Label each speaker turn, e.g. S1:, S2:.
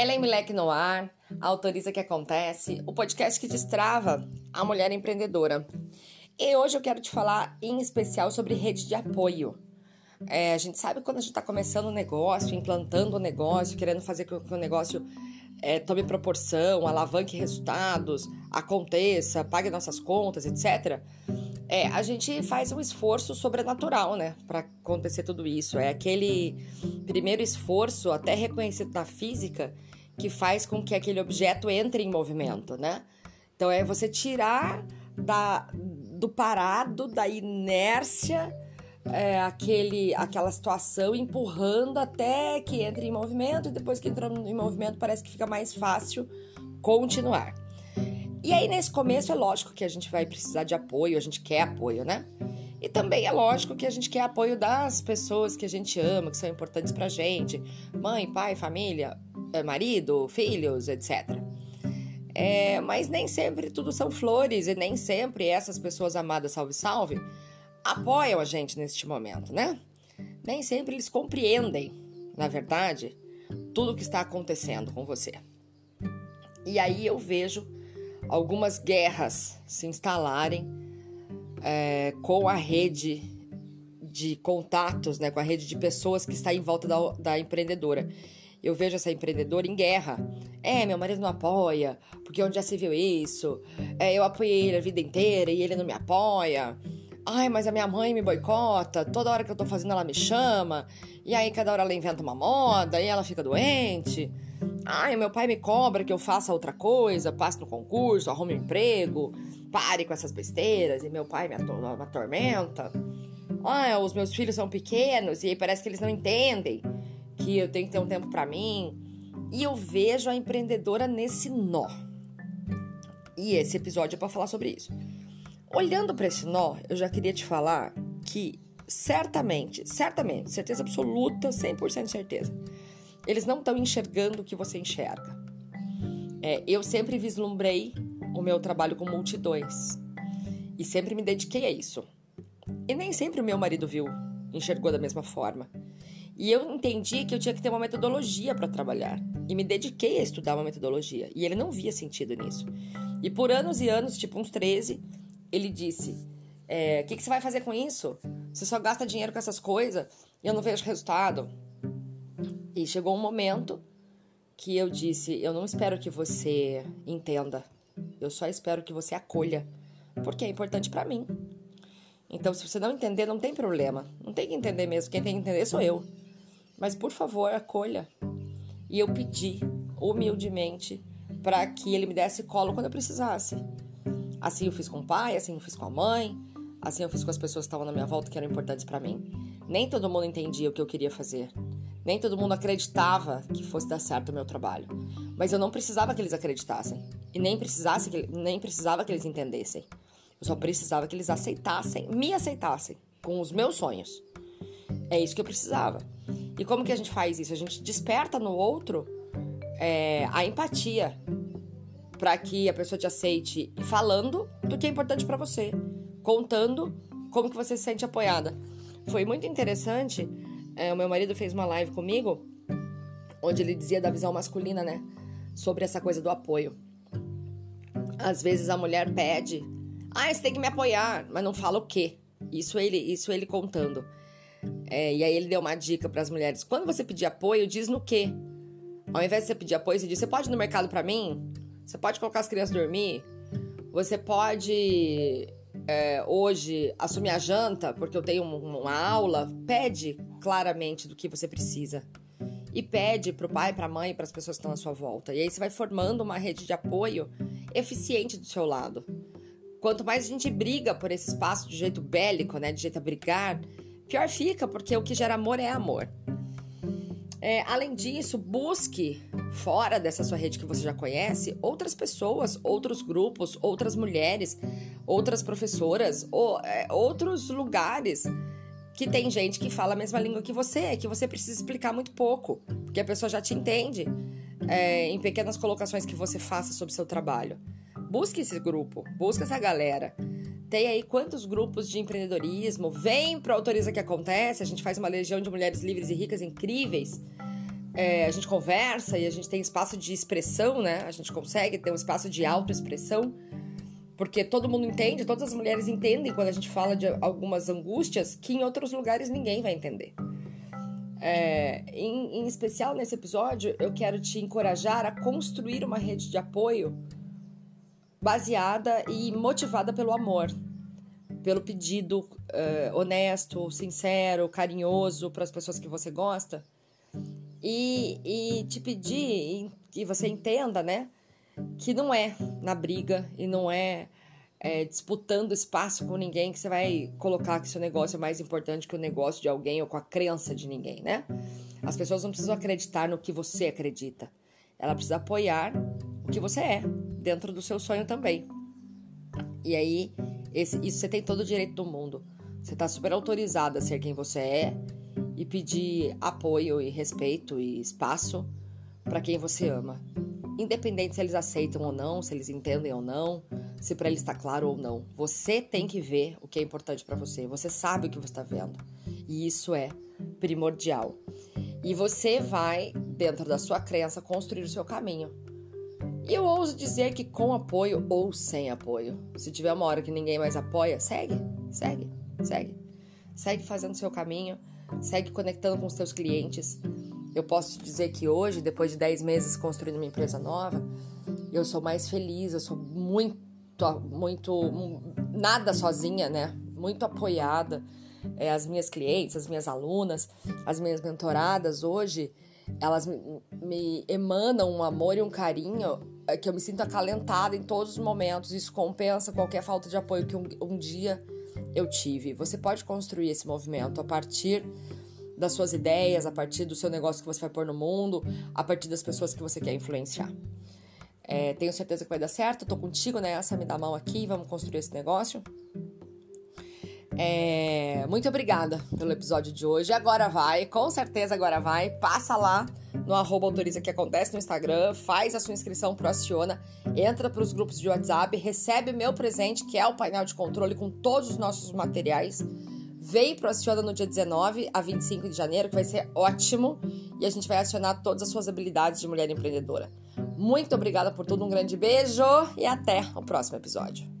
S1: Ellen Milek no ar, autoriza que acontece, o podcast que destrava a mulher empreendedora. E hoje eu quero te falar em especial sobre rede de apoio. É, a gente sabe quando a gente está começando um negócio, implantando o um negócio, querendo fazer com que o negócio é, tome proporção, alavanque resultados, aconteça, pague nossas contas, etc. É, a gente faz um esforço sobrenatural, né, para acontecer tudo isso. É aquele primeiro esforço, até reconhecido na física, que faz com que aquele objeto entre em movimento, né? Então é você tirar da, do parado, da inércia, é, aquele, aquela situação, empurrando até que entre em movimento, e depois que entrou em movimento parece que fica mais fácil continuar. E aí, nesse começo, é lógico que a gente vai precisar de apoio, a gente quer apoio, né? E também é lógico que a gente quer apoio das pessoas que a gente ama, que são importantes pra gente: mãe, pai, família, eh, marido, filhos, etc. É, mas nem sempre tudo são flores e nem sempre essas pessoas amadas, salve, salve, apoiam a gente neste momento, né? Nem sempre eles compreendem, na verdade, tudo o que está acontecendo com você. E aí eu vejo algumas guerras se instalarem é, com a rede de contatos, né, com a rede de pessoas que está em volta da, da empreendedora. Eu vejo essa empreendedora em guerra. É, meu marido não apoia, porque onde já se viu isso? É, eu apoiei ele a vida inteira e ele não me apoia. Ai, mas a minha mãe me boicota, toda hora que eu tô fazendo ela me chama, e aí cada hora ela inventa uma moda, e ela fica doente. Ai, meu pai me cobra que eu faça outra coisa, passe no concurso, arrume um emprego, pare com essas besteiras, e meu pai me, me atormenta. Ai, os meus filhos são pequenos, e parece que eles não entendem que eu tenho que ter um tempo para mim. E eu vejo a empreendedora nesse nó. E esse episódio é para falar sobre isso. Olhando para esse nó, eu já queria te falar que certamente, certamente, certeza absoluta, 100% certeza, eles não estão enxergando o que você enxerga. É, eu sempre vislumbrei o meu trabalho com multidões e sempre me dediquei a isso. E nem sempre o meu marido viu, enxergou da mesma forma. E eu entendi que eu tinha que ter uma metodologia para trabalhar. E me dediquei a estudar uma metodologia. E ele não via sentido nisso. E por anos e anos, tipo uns 13, ele disse: é, O que, que, você vai fazer com isso? Você só gasta dinheiro com essas coisas e eu não vejo resultado. E chegou um momento que eu disse: Eu não espero que você entenda, eu só espero que você acolha, porque é importante para mim. Então, se você não entender, não tem problema. Não tem que entender mesmo. Quem tem que entender sou eu. Mas, por favor, acolha. E eu pedi, humildemente, para que ele me desse colo quando eu precisasse. Assim eu fiz com o pai, assim eu fiz com a mãe, assim eu fiz com as pessoas que estavam na minha volta que eram importantes para mim. Nem todo mundo entendia o que eu queria fazer. Nem todo mundo acreditava que fosse dar certo o meu trabalho. Mas eu não precisava que eles acreditassem. E nem, precisasse que, nem precisava que eles entendessem. Eu só precisava que eles aceitassem, me aceitassem com os meus sonhos. É isso que eu precisava. E como que a gente faz isso? A gente desperta no outro é, a empatia para que a pessoa te aceite falando do que é importante para você, contando como que você se sente apoiada. Foi muito interessante. É, o meu marido fez uma live comigo, onde ele dizia da visão masculina, né, sobre essa coisa do apoio. Às vezes a mulher pede, ah, você tem que me apoiar, mas não fala o quê. Isso ele, isso ele contando. É, e aí ele deu uma dica para as mulheres: quando você pedir apoio, diz no quê? Ao invés de você pedir apoio, você diz: você pode ir no mercado para mim? Você pode colocar as crianças dormir. Você pode é, hoje assumir a janta porque eu tenho uma aula. Pede claramente do que você precisa. E pede para o pai, para a mãe, para as pessoas que estão à sua volta. E aí você vai formando uma rede de apoio eficiente do seu lado. Quanto mais a gente briga por esse espaço de jeito bélico, né, de jeito a brigar, pior fica, porque o que gera amor é amor. É, além disso, busque fora dessa sua rede que você já conhece outras pessoas, outros grupos, outras mulheres, outras professoras, ou é, outros lugares que tem gente que fala a mesma língua que você, que você precisa explicar muito pouco, porque a pessoa já te entende é, em pequenas colocações que você faça sobre seu trabalho. Busque esse grupo, busque essa galera. Tem aí quantos grupos de empreendedorismo? Vem para Autoriza que Acontece, a gente faz uma legião de mulheres livres e ricas incríveis. é, a gente conversa e a gente tem espaço de expressão, né? A gente consegue ter um espaço de autoexpressão, porque todo mundo entende, todas as mulheres entendem quando a gente fala de algumas angústias que em outros lugares ninguém vai entender. É, em, em especial nesse episódio, eu quero te encorajar a construir uma rede de apoio baseada e motivada pelo amor, pelo pedido uh, honesto, sincero, carinhoso para as pessoas que você gosta e, e te pedir que você entenda, né, que não é na briga e não é, é, disputando espaço com ninguém que você vai colocar que seu negócio é mais importante que o negócio de alguém ou com a crença de ninguém, né? As pessoas não precisam acreditar no que você acredita. Ela precisa apoiar o que você é, dentro do seu sonho também. E aí, esse, isso você tem todo o direito do mundo. Você está super autorizada a ser quem você é e pedir apoio e respeito e espaço para quem você ama. Independente se eles aceitam ou não, se eles entendem ou não, se para eles está claro ou não. Você tem que ver o que é importante para você. Você sabe o que você está vendo. E isso é primordial. E você vai, dentro da sua crença, construir o seu caminho. E eu ouso dizer que com apoio ou sem apoio. Se tiver uma hora que ninguém mais apoia, segue, segue, segue. Segue fazendo o seu caminho segue conectando com os seus clientes. Eu posso te dizer que hoje, depois de 10 meses construindo uma empresa nova, eu sou mais feliz, eu sou muito, muito, nada sozinha, né? Muito apoiada. É, as minhas clientes, as minhas alunas, as minhas mentoradas hoje, elas me, emanam um amor e um carinho é, que eu me sinto acalentada em todos os momentos. Isso compensa qualquer falta de apoio que um, um dia eu tive. Você pode construir esse movimento a partir das suas ideias, a partir do seu negócio que você vai pôr no mundo, a partir das pessoas que você quer influenciar. É, tenho certeza que vai dar certo, tô contigo nessa, me dá a mão aqui, vamos construir esse negócio. É, muito obrigada pelo episódio de hoje. Agora vai, com certeza agora vai. Passa lá no arroba autoriza que acontece no Instagram, faz a sua inscrição pro Aciona, entra para os grupos de WhatsApp, recebe meu presente, que é o painel de controle com todos os nossos materiais. Vem pro Aciona no dia 19 a 25 de janeiro, que vai ser ótimo. E a gente vai acionar todas as suas habilidades de mulher empreendedora. Muito obrigada por tudo, um grande beijo e até o próximo episódio.